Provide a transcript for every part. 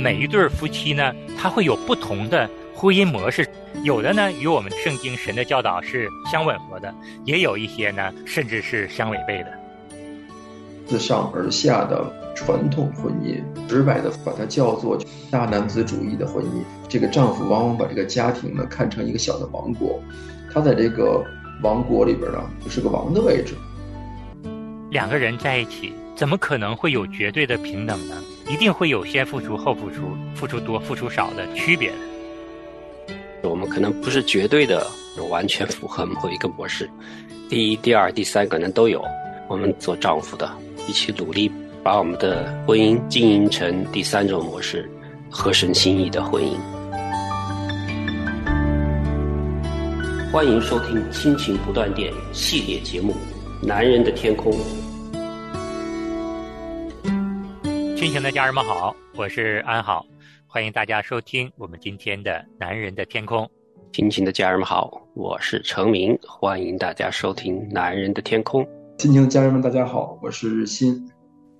每一对夫妻呢，他会有不同的婚姻模式，有的呢与我们圣经神的教导是相吻合的，也有一些呢甚至是相违背的。自上而下的传统婚姻，直白的把它叫做大男子主义的婚姻。这个丈夫往往把这个家庭呢看成一个小的王国，他在这个王国里边呢就是个王的位置。两个人在一起，怎么可能会有绝对的平等呢？一定会有先付出后付出、付出多付出少的区别的。我们可能不是绝对的完全符合某一个模式，第一、第二、第三可能都有。我们做丈夫的。一起努力，把我们的婚姻经营成第三种模式，合神心意的婚姻。欢迎收听《亲情不断电》系列节目《男人的天空》。亲情的家人们好，我是安好，欢迎大家收听我们今天的《男人的天空》。亲情的家人们好，我是程明，欢迎大家收听《男人的天空》。亲情的家人们，大家好，我是日新。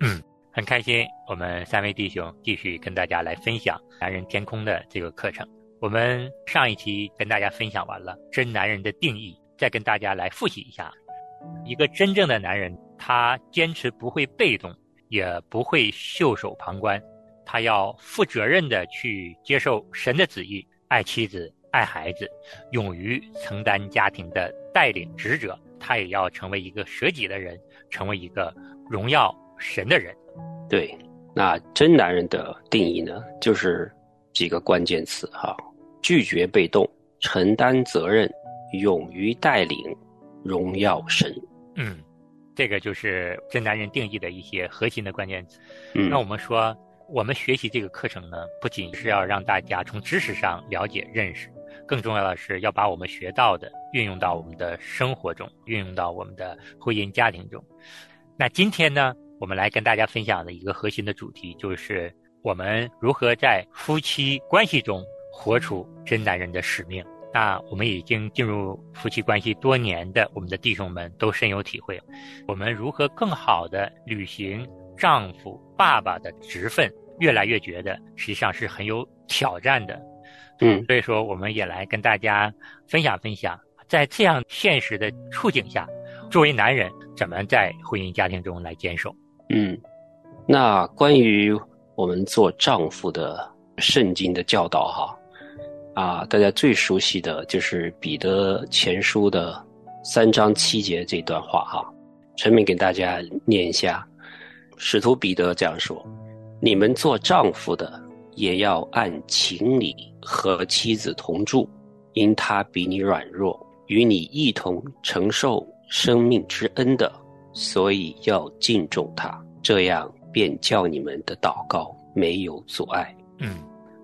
嗯，很开心，我们三位弟兄继续跟大家来分享《男人天空》的这个课程。我们上一期跟大家分享完了真男人的定义，再跟大家来复习一下。一个真正的男人，他坚持不会被动，也不会袖手旁观，他要负责任的去接受神的旨意，爱妻子，爱孩子，勇于承担家庭的带领职责。他也要成为一个舍己的人，成为一个荣耀神的人。对，那真男人的定义呢，就是几个关键词哈：拒绝被动，承担责任，勇于带领，荣耀神。嗯，这个就是真男人定义的一些核心的关键词。嗯，那我们说，我们学习这个课程呢，不仅是要让大家从知识上了解认识。更重要的是要把我们学到的运用到我们的生活中，运用到我们的婚姻家庭中。那今天呢，我们来跟大家分享的一个核心的主题，就是我们如何在夫妻关系中活出真男人的使命。那我们已经进入夫妻关系多年的我们的弟兄们都深有体会，我们如何更好的履行丈夫、爸爸的职分，越来越觉得实际上是很有挑战的。嗯，所以说我们也来跟大家分享分享，在这样现实的处境下，作为男人怎么在婚姻家庭中来坚守？嗯，那关于我们做丈夫的圣经的教导哈，啊，大家最熟悉的就是彼得前书的三章七节这段话哈，陈明给大家念一下，使徒彼得这样说：“你们做丈夫的。”也要按情理和妻子同住，因他比你软弱，与你一同承受生命之恩的，所以要敬重他，这样便叫你们的祷告没有阻碍。嗯，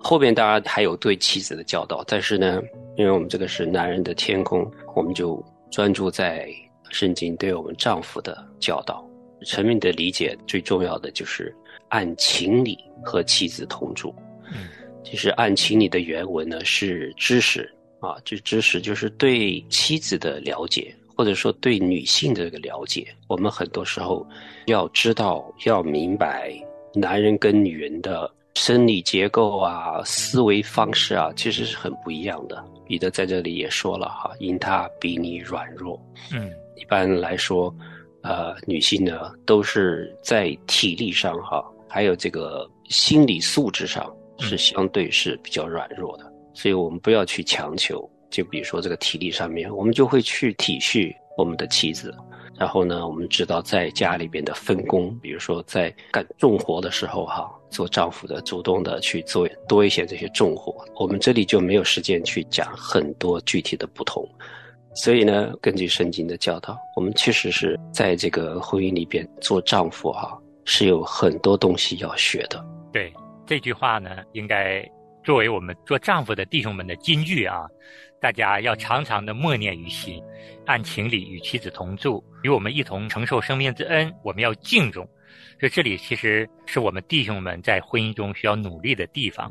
后边当然还有对妻子的教导，但是呢，因为我们这个是男人的天空，我们就专注在圣经对我们丈夫的教导。陈明的理解最重要的就是按情理和妻子同住。嗯，其实按情理的原文呢是知识啊，这知识就是对妻子的了解，或者说对女性的这个了解。我们很多时候要知道、要明白，男人跟女人的生理结构啊、思维方式啊，其实是很不一样的。彼得在这里也说了哈，因他比你软弱。嗯，一般来说，呃，女性呢都是在体力上哈，还有这个心理素质上。是相对是比较软弱的，所以我们不要去强求。就比如说这个体力上面，我们就会去体恤我们的妻子。然后呢，我们知道在家里边的分工，比如说在干重活的时候，哈，做丈夫的主动的去做多一些这些重活。我们这里就没有时间去讲很多具体的不同。所以呢，根据圣经的教导，我们确实是在这个婚姻里边做丈夫，哈，是有很多东西要学的。对。这句话呢，应该作为我们做丈夫的弟兄们的金句啊，大家要常常的默念于心，按情理与妻子同住，与我们一同承受生命之恩，我们要敬重。所以这里其实是我们弟兄们在婚姻中需要努力的地方。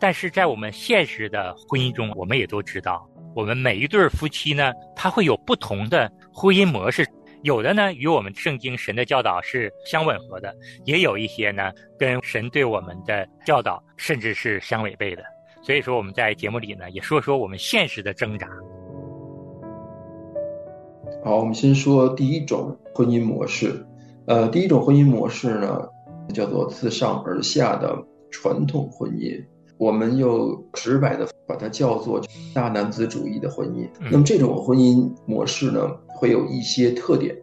但是在我们现实的婚姻中，我们也都知道，我们每一对夫妻呢，他会有不同的婚姻模式，有的呢与我们圣经神的教导是相吻合的，也有一些呢跟神对我们的教导甚至是相违背的。所以说我们在节目里呢也说说我们现实的挣扎。好，我们先说第一种婚姻模式。呃，第一种婚姻模式呢叫做自上而下的传统婚姻，我们又直白的把它叫做大男子主义的婚姻。那么这种婚姻模式呢会有一些特点。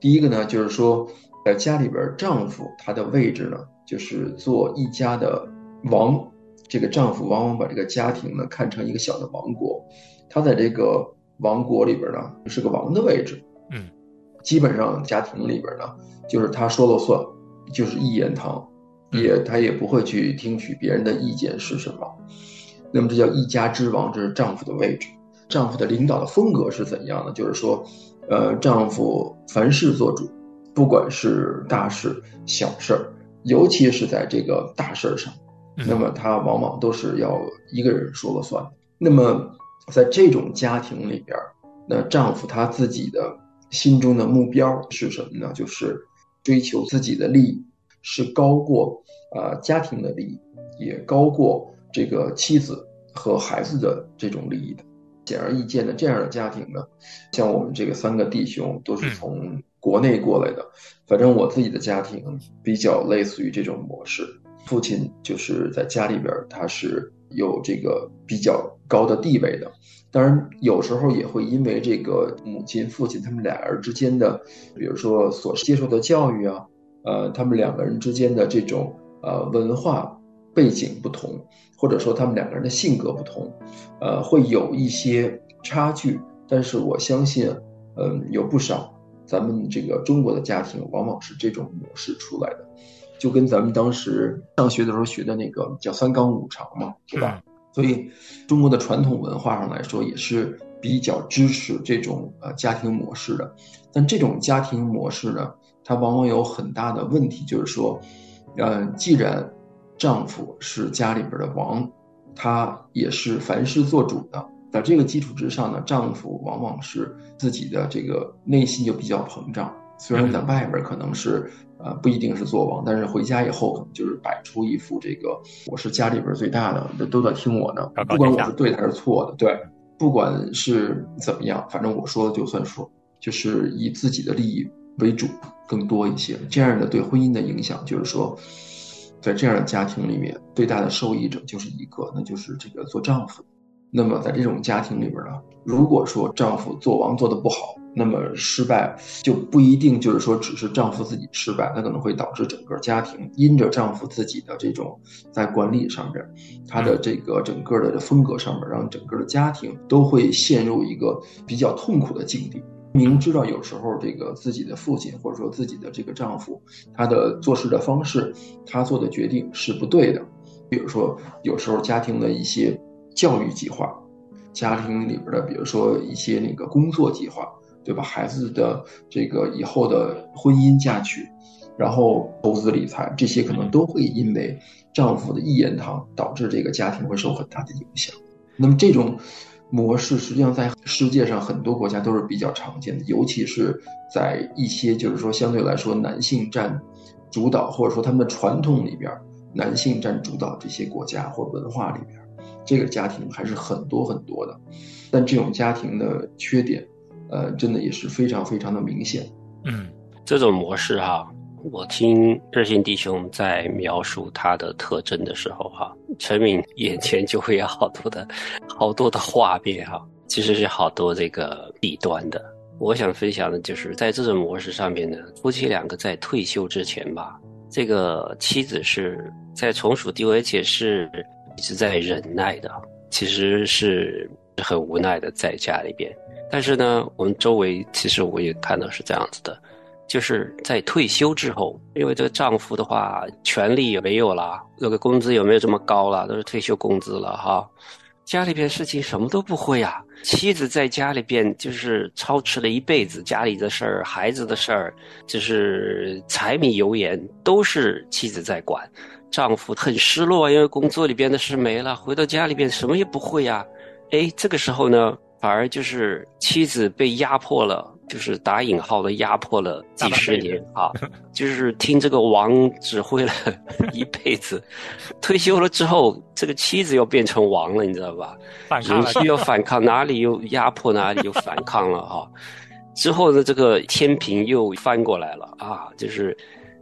第一个呢就是说，在家里边，丈夫他的位置呢就是做一家的王，这个丈夫往往把这个家庭呢看成一个小的王国，他在这个。王国里边呢是个王的位置，嗯，基本上家庭里边呢就是他说了算，就是一言堂，也他也不会去听取别人的意见是什么。那么这叫一家之王，这是丈夫的位置。丈夫的领导的风格是怎样的？就是说，呃，丈夫凡事做主，不管是大事小事儿，尤其是在这个大事儿上，那么他往往都是要一个人说了算。那么。在这种家庭里边，那丈夫他自己的心中的目标是什么呢？就是追求自己的利益，是高过啊家庭的利益，也高过这个妻子和孩子的这种利益的。显而易见的，这样的家庭呢，像我们这个三个弟兄都是从国内过来的。反正我自己的家庭比较类似于这种模式，父亲就是在家里边，他是。有这个比较高的地位的，当然有时候也会因为这个母亲、父亲他们俩人之间的，比如说所接受的教育啊，呃，他们两个人之间的这种呃文化背景不同，或者说他们两个人的性格不同，呃，会有一些差距。但是我相信，嗯，有不少咱们这个中国的家庭往往是这种模式出来的。就跟咱们当时上学的时候学的那个叫三纲五常嘛，对吧？所以中国的传统文化上来说也是比较支持这种呃家庭模式的。但这种家庭模式呢，它往往有很大的问题，就是说，呃，既然丈夫是家里边的王，他也是凡事做主的，在这个基础之上呢，丈夫往往是自己的这个内心就比较膨胀。虽然在外边可能是，呃，不一定是做王，但是回家以后可能就是摆出一副这个我是家里边最大的，都在听我的，不管我是对的还是错的，对，不管是怎么样，反正我说的就算数，就是以自己的利益为主更多一些。这样的对婚姻的影响就是说，在这样的家庭里面，最大的受益者就是一个，那就是这个做丈夫。那么在这种家庭里边呢，如果说丈夫做王做的不好，那么失败就不一定就是说只是丈夫自己失败，那可能会导致整个家庭因着丈夫自己的这种在管理上边，他的这个整个的风格上面，让整个的家庭都会陷入一个比较痛苦的境地。明知道有时候这个自己的父亲或者说自己的这个丈夫，他的做事的方式，他做的决定是不对的。比如说有时候家庭的一些教育计划，家庭里边的比如说一些那个工作计划。对吧？孩子的这个以后的婚姻嫁娶，然后投资理财，这些可能都会因为丈夫的一言堂，导致这个家庭会受很大的影响。那么这种模式实际上在世界上很多国家都是比较常见的，尤其是在一些就是说相对来说男性占主导，或者说他们的传统里边男性占主导这些国家或文化里边，这个家庭还是很多很多的。但这种家庭的缺点。呃，真的也是非常非常的明显。嗯，这种模式哈，我听热心弟兄在描述它的特征的时候哈，陈敏眼前就会有好多的 好多的画面哈，其实是好多这个弊端的。我想分享的就是在这种模式上面呢，夫妻两个在退休之前吧，这个妻子是在从属地位，而且是一直在忍耐的，其实是很无奈的在家里边。但是呢，我们周围其实我也看到是这样子的，就是在退休之后，因为这个丈夫的话，权利也没有了，那个工资也没有这么高了，都是退休工资了哈，家里边事情什么都不会呀。妻子在家里边就是操持了一辈子家里的事儿、孩子的事儿，就是柴米油盐都是妻子在管，丈夫很失落，因为工作里边的事没了，回到家里边什么也不会呀。哎，这个时候呢。反而就是妻子被压迫了，就是打引号的压迫了几十年 啊，就是听这个王指挥了 一辈子，退休了之后，这个妻子又变成王了，你知道吧？人需要反抗，哪里又压迫，哪里又反抗了哈。之后的这个天平又翻过来了啊，就是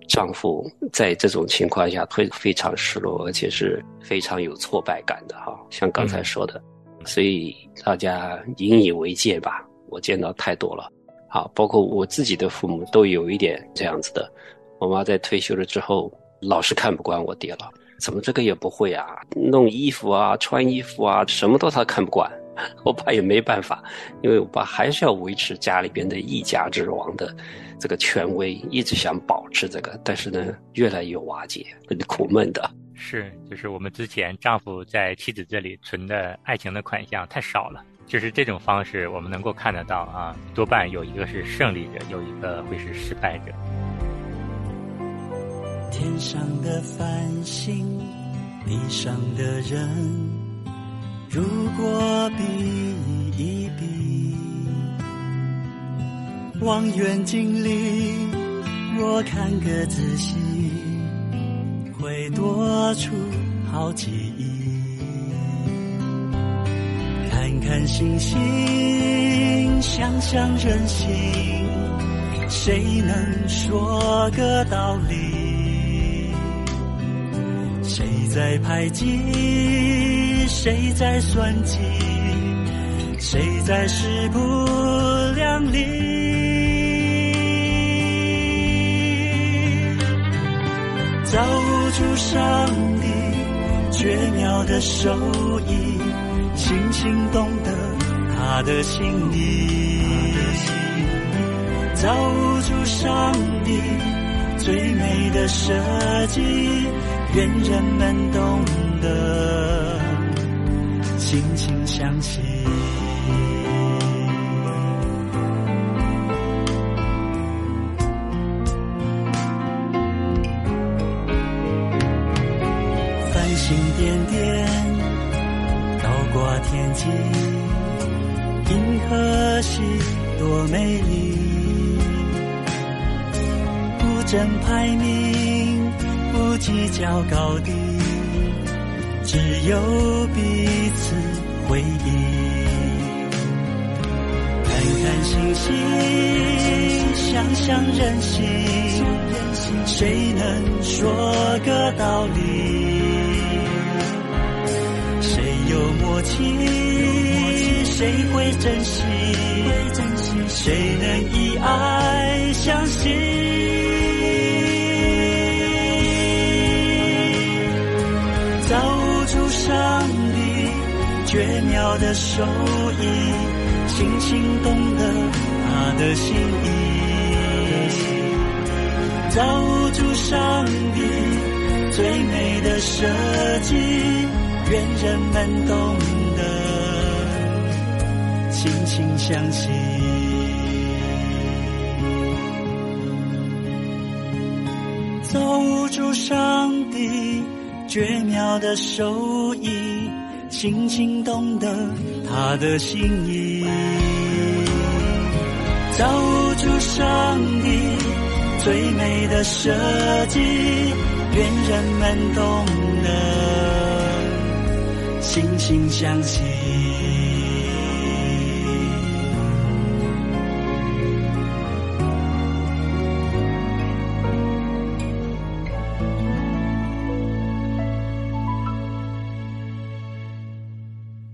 丈夫在这种情况下会非常失落，而且是非常有挫败感的哈。像刚才说的，所以大家引以为戒吧。我见到太多了。好，包括我自己的父母都有一点这样子的。我妈在退休了之后，老是看不惯我爹了，怎么这个也不会啊？弄衣服啊，穿衣服啊，什么都他看不惯。我爸也没办法，因为我爸还是要维持家里边的一家之王的这个权威，一直想保持这个，但是呢，越来越瓦解，很苦闷的。是，就是我们之前丈夫在妻子这里存的爱情的款项太少了。就是这种方式，我们能够看得到啊，多半有一个是胜利者，有一个会是失败者。天上的繁星，地上的人，如果比一比，望远镜里我看个仔细，会多出好几亿。看看星星，想想人心，谁能说个道理？谁在排挤？谁在算计？谁在势不两立？造物主上帝绝妙的手艺。轻轻懂得他的心意，造物主上帝最美的设计，愿人们懂得，轻轻相信。点倒。挂天际，银河系多美丽。不争排名，不计较高低，只有彼此回忆。看看星星，想想人心，谁能说个道理？契，谁会珍惜？谁能以爱相信？造物主上帝绝妙的手艺，轻轻懂得他的心意。造物主上帝最美的设计。愿人们懂得，轻轻相信。造物主上帝绝妙的手艺，轻轻懂得他的心意。造物主上帝最美的设计，愿人们懂得。惺惺相惜。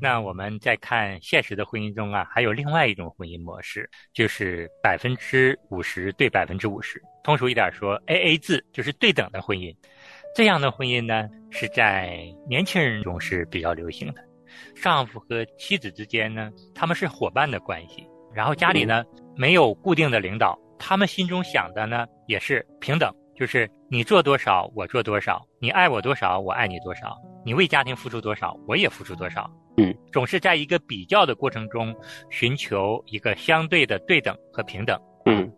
那我们再看现实的婚姻中啊，还有另外一种婚姻模式，就是百分之五十对百分之五十。通俗一点说，A A 制就是对等的婚姻。这样的婚姻呢，是在年轻人中是比较流行的。丈夫和妻子之间呢，他们是伙伴的关系。然后家里呢，没有固定的领导，他们心中想的呢，也是平等，就是你做多少，我做多少；你爱我多少，我爱你多少；你为家庭付出多少，我也付出多少。嗯，总是在一个比较的过程中，寻求一个相对的对等和平等。嗯，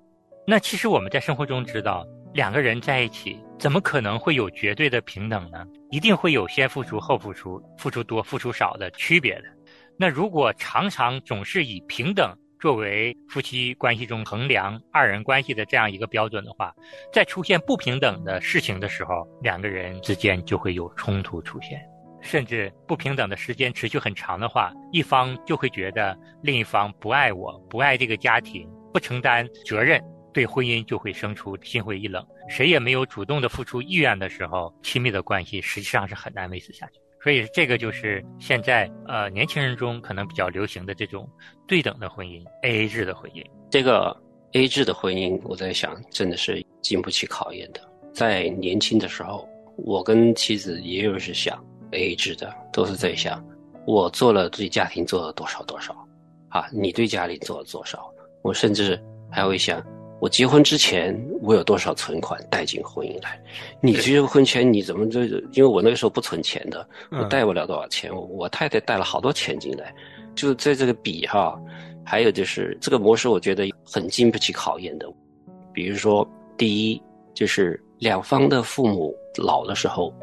那其实我们在生活中知道。两个人在一起，怎么可能会有绝对的平等呢？一定会有先付出后付出、付出多付出少的区别的。那如果常常总是以平等作为夫妻关系中衡量二人关系的这样一个标准的话，在出现不平等的事情的时候，两个人之间就会有冲突出现，甚至不平等的时间持续很长的话，一方就会觉得另一方不爱我，不爱这个家庭，不承担责任，对婚姻就会生出心灰意冷。谁也没有主动的付出意愿的时候，亲密的关系实际上是很难维持下去。所以这个就是现在呃年轻人中可能比较流行的这种对等的婚姻，A A 制的婚姻。这个 A 制的婚姻，我在想，真的是经不起考验的。在年轻的时候，我跟妻子也有是想 A A 制的，都是在想，我做了对家庭做了多少多少，啊，你对家里做了多少。我甚至还会想。我结婚之前，我有多少存款带进婚姻来？你结婚前你怎么就？因为我那个时候不存钱的，我带不了多少钱。我太太带了好多钱进来，就在这个比哈。还有就是这个模式，我觉得很经不起考验的。比如说，第一就是两方的父母老的时候，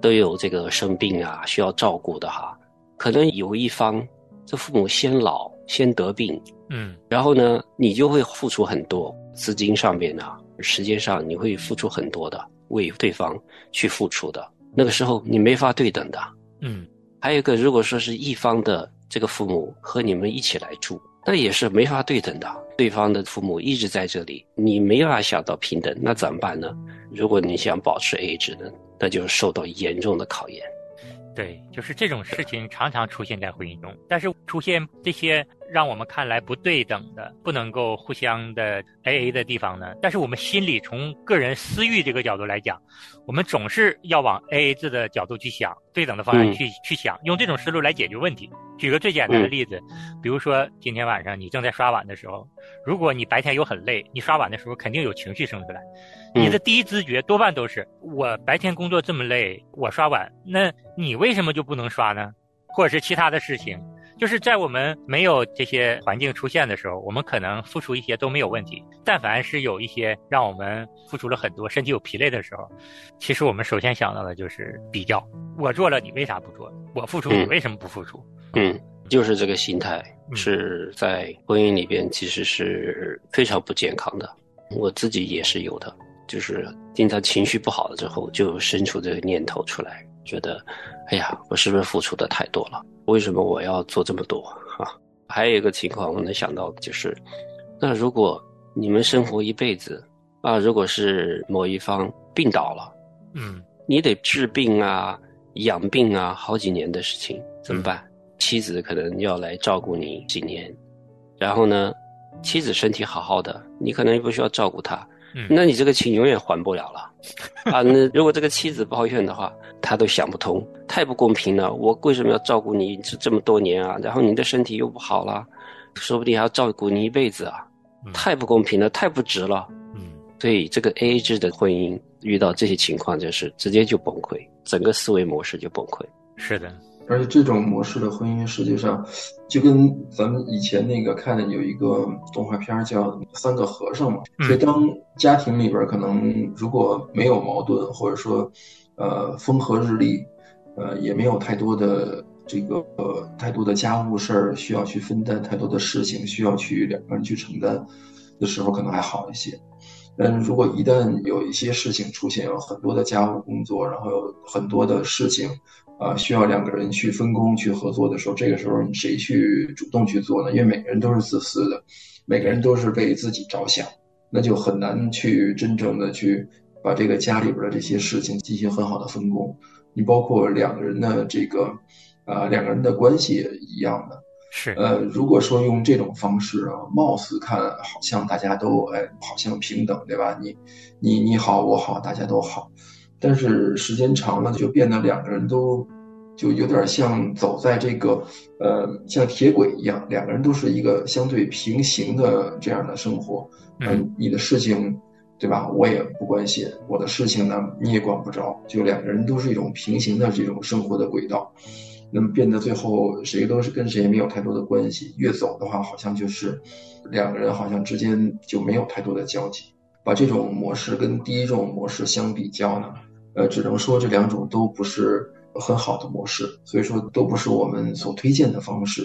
都有这个生病啊需要照顾的哈。可能有一方这父母先老先得病，嗯，然后呢，你就会付出很多。资金上面呢，时间上你会付出很多的，为对方去付出的。那个时候你没法对等的。嗯，还有一个，如果说是一方的这个父母和你们一起来住，那也是没法对等的。对方的父母一直在这里，你没法想到平等，那怎么办呢？如果你想保持 A 制呢，那就受到严重的考验。对，就是这种事情常常出现在婚姻中，但是出现这些。让我们看来不对等的、不能够互相的 A A 的地方呢？但是我们心里从个人私欲这个角度来讲，我们总是要往 A A 制的角度去想，对等的方向去去想，用这种思路来解决问题。举个最简单的例子，比如说今天晚上你正在刷碗的时候，如果你白天又很累，你刷碗的时候肯定有情绪生出来，你的第一直觉多半都是我白天工作这么累，我刷碗，那你为什么就不能刷呢？或者是其他的事情？就是在我们没有这些环境出现的时候，我们可能付出一些都没有问题。但凡是有一些让我们付出了很多、身体有疲累的时候，其实我们首先想到的就是比较：我做了，你为啥不做？我付出，你为什么不付出？嗯，就是这个心态是在婚姻里边其实是非常不健康的。我自己也是有的，就是经常情绪不好了之后，就生出这个念头出来，觉得，哎呀，我是不是付出的太多了？为什么我要做这么多啊？还有一个情况我能想到的就是，那如果你们生活一辈子啊，如果是某一方病倒了，嗯，你得治病啊、养病啊，好几年的事情怎么办？妻子可能要来照顾你几年，然后呢，妻子身体好好的，你可能又不需要照顾她。嗯那你这个情永远还不了了，啊！那如果这个妻子抱怨的话，他都想不通，太不公平了。我为什么要照顾你这这么多年啊？然后你的身体又不好了，说不定还要照顾你一辈子啊！太不公平了，太不值了。嗯，所以这个 A A 制的婚姻遇到这些情况，就是直接就崩溃，整个思维模式就崩溃。是的。而且这种模式的婚姻，实际上就跟咱们以前那个看的有一个动画片叫《三个和尚》嘛。所以当家庭里边可能如果没有矛盾，或者说，呃，风和日丽，呃，也没有太多的这个呃太多的家务事儿需要去分担，太多的事情需要去两个人去承担的时候，可能还好一些。但是如果一旦有一些事情出现，有很多的家务工作，然后有很多的事情，啊，需要两个人去分工去合作的时候，这个时候谁去主动去做呢？因为每个人都是自私的，每个人都是为自己着想，那就很难去真正的去把这个家里边的这些事情进行很好的分工。你包括两个人的这个，啊，两个人的关系也一样的。是，呃，如果说用这种方式啊，貌似看好像大家都哎，好像平等，对吧？你，你你好，我好，大家都好，但是时间长了就变得两个人都，就有点像走在这个，呃，像铁轨一样，两个人都是一个相对平行的这样的生活。嗯，你的事情，对吧？我也不关心，我的事情呢，你也管不着，就两个人都是一种平行的这种生活的轨道。那么变得最后谁都是跟谁没有太多的关系，越走的话好像就是两个人好像之间就没有太多的交集。把这种模式跟第一种模式相比较呢，呃，只能说这两种都不是很好的模式，所以说都不是我们所推荐的方式。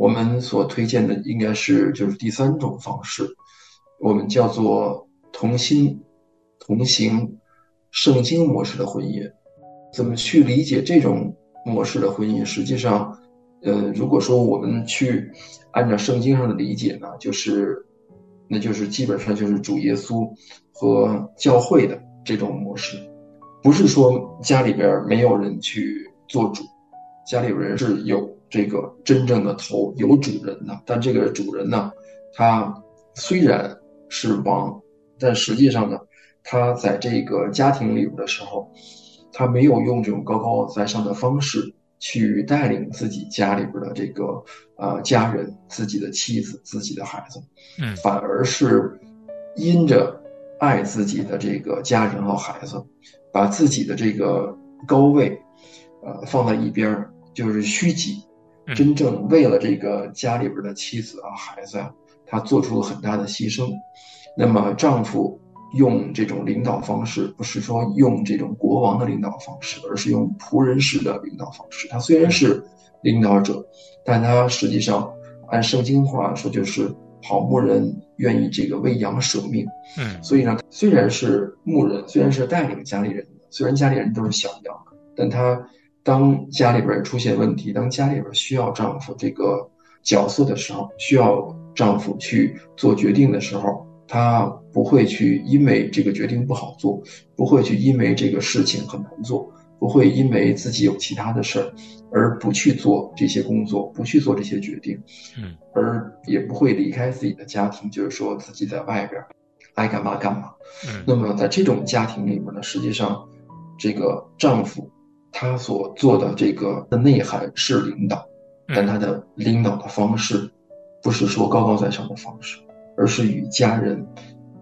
我们所推荐的应该是就是第三种方式，我们叫做同心同行圣经模式的婚姻。怎么去理解这种模式的婚姻？实际上，呃，如果说我们去按照圣经上的理解呢，就是那就是基本上就是主耶稣和教会的这种模式，不是说家里边没有人去做主，家里有人是有。这个真正的头有主人的，但这个主人呢，他虽然是王，但实际上呢，他在这个家庭里边的时候，他没有用这种高高在上的方式去带领自己家里边的这个呃家人、自己的妻子、自己的孩子，嗯，反而是因着爱自己的这个家人和孩子，把自己的这个高位，呃放在一边，就是虚己。真正为了这个家里边的妻子啊、孩子啊，他做出了很大的牺牲。那么丈夫用这种领导方式，不是说用这种国王的领导方式，而是用仆人式的领导方式。他虽然是领导者，但他实际上按圣经话说，就是好牧人愿意这个为羊舍命。嗯，所以呢，虽然是牧人，虽然是带领家里人的，虽然家里人都是小羊，但他。当家里边出现问题，当家里边需要丈夫这个角色的时候，需要丈夫去做决定的时候，她不会去因为这个决定不好做，不会去因为这个事情很难做，不会因为自己有其他的事儿而不去做这些工作，不去做这些决定，嗯，而也不会离开自己的家庭，就是说自己在外边爱干嘛干嘛。嗯，那么在这种家庭里面呢，实际上这个丈夫。他所做的这个的内涵是领导，但他的领导的方式，不是说高高在上的方式，而是与家人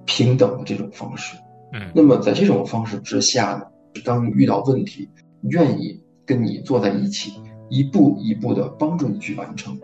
平等的这种方式。嗯，那么在这种方式之下呢，当遇到问题，愿意跟你坐在一起，一步一步的帮助你去完成。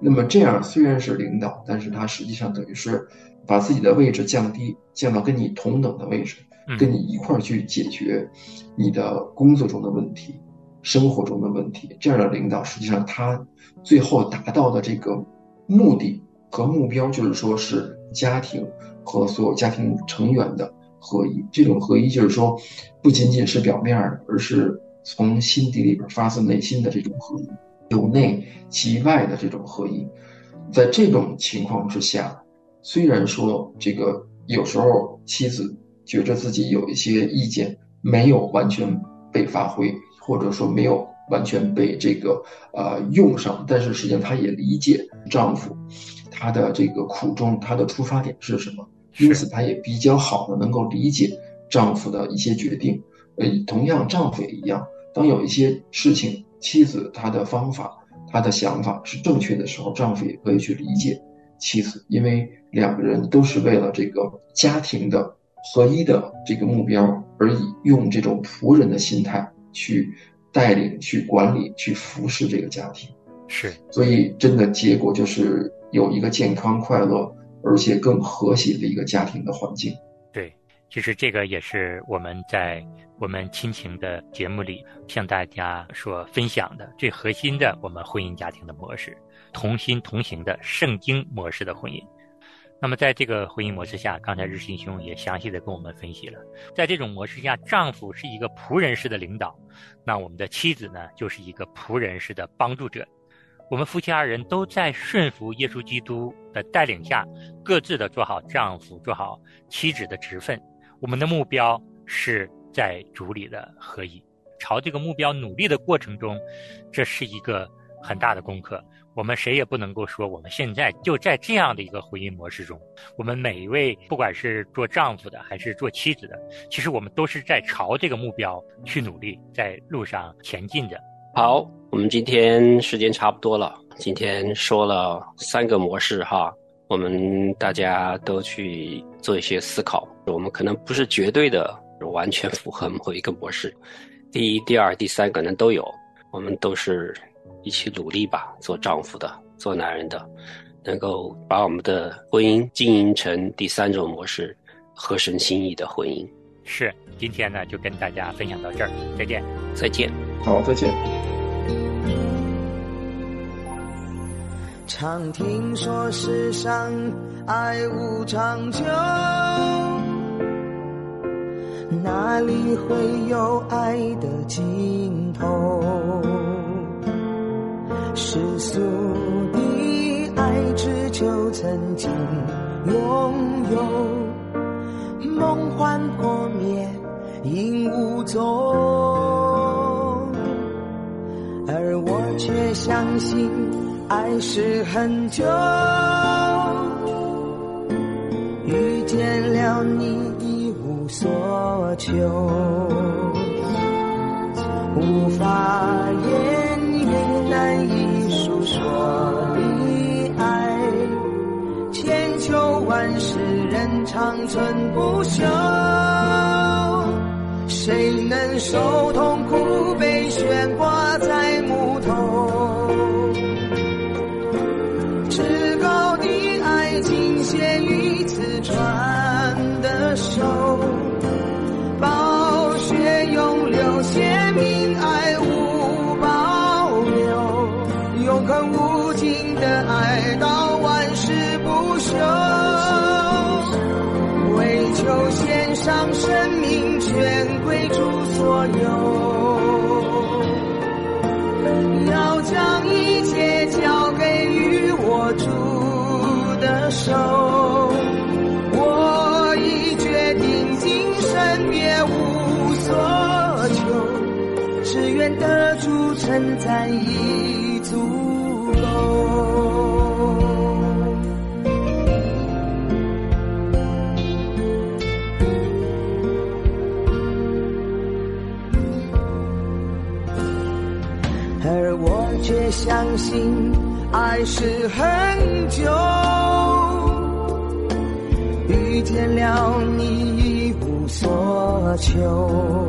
那么这样虽然是领导，但是他实际上等于是把自己的位置降低，降到跟你同等的位置。跟你一块儿去解决你的工作中的问题、生活中的问题，这样的领导，实际上他最后达到的这个目的和目标，就是说是家庭和所有家庭成员的合一。这种合一，就是说不仅仅是表面的，而是从心底里边发自内心的这种合一，由内及外的这种合一。在这种情况之下，虽然说这个有时候妻子。觉着自己有一些意见没有完全被发挥，或者说没有完全被这个呃用上，但是实际上她也理解丈夫他的这个苦衷，他的出发点是什么，因此她也比较好的能够理解丈夫的一些决定。呃，同样丈夫也一样，当有一些事情妻子她的方法、她的想法是正确的时候，丈夫也可以去理解妻子，因为两个人都是为了这个家庭的。合一的这个目标而已，用这种仆人的心态去带领、去管理、去服侍这个家庭，是。所以，真的结果就是有一个健康、快乐，而且更和谐的一个家庭的环境。对，其实这个也是我们在我们亲情的节目里向大家所分享的最核心的我们婚姻家庭的模式——同心同行的圣经模式的婚姻。那么，在这个婚姻模式下，刚才日新兄也详细的跟我们分析了，在这种模式下，丈夫是一个仆人式的领导，那我们的妻子呢，就是一个仆人式的帮助者。我们夫妻二人都在顺服耶稣基督的带领下，各自的做好丈夫、做好妻子的职分。我们的目标是在主里的合一，朝这个目标努力的过程中，这是一个很大的功课。我们谁也不能够说我们现在就在这样的一个婚姻模式中。我们每一位，不管是做丈夫的还是做妻子的，其实我们都是在朝这个目标去努力，在路上前进着。好，我们今天时间差不多了。今天说了三个模式哈，我们大家都去做一些思考。我们可能不是绝对的完全符合某一个模式，第一、第二、第三可能都有。我们都是一起努力吧，做丈夫的，做男人的，能够把我们的婚姻经营成第三种模式，合神心意的婚姻。是，今天呢就跟大家分享到这儿，再见，再见，好，再见。常听说世上爱无长久，哪里会有爱的尽头？世俗的爱只求曾经拥有，梦幻破灭影无踪，而我却相信。爱是很久，遇见了你一无所求，无法言长存不朽，谁能受痛苦献上生命，全归诸所有，要将一切交给与我主。的手，我已决定今生别无所求，只愿得主称赞已足相信，爱是很久。遇见了你一无所求，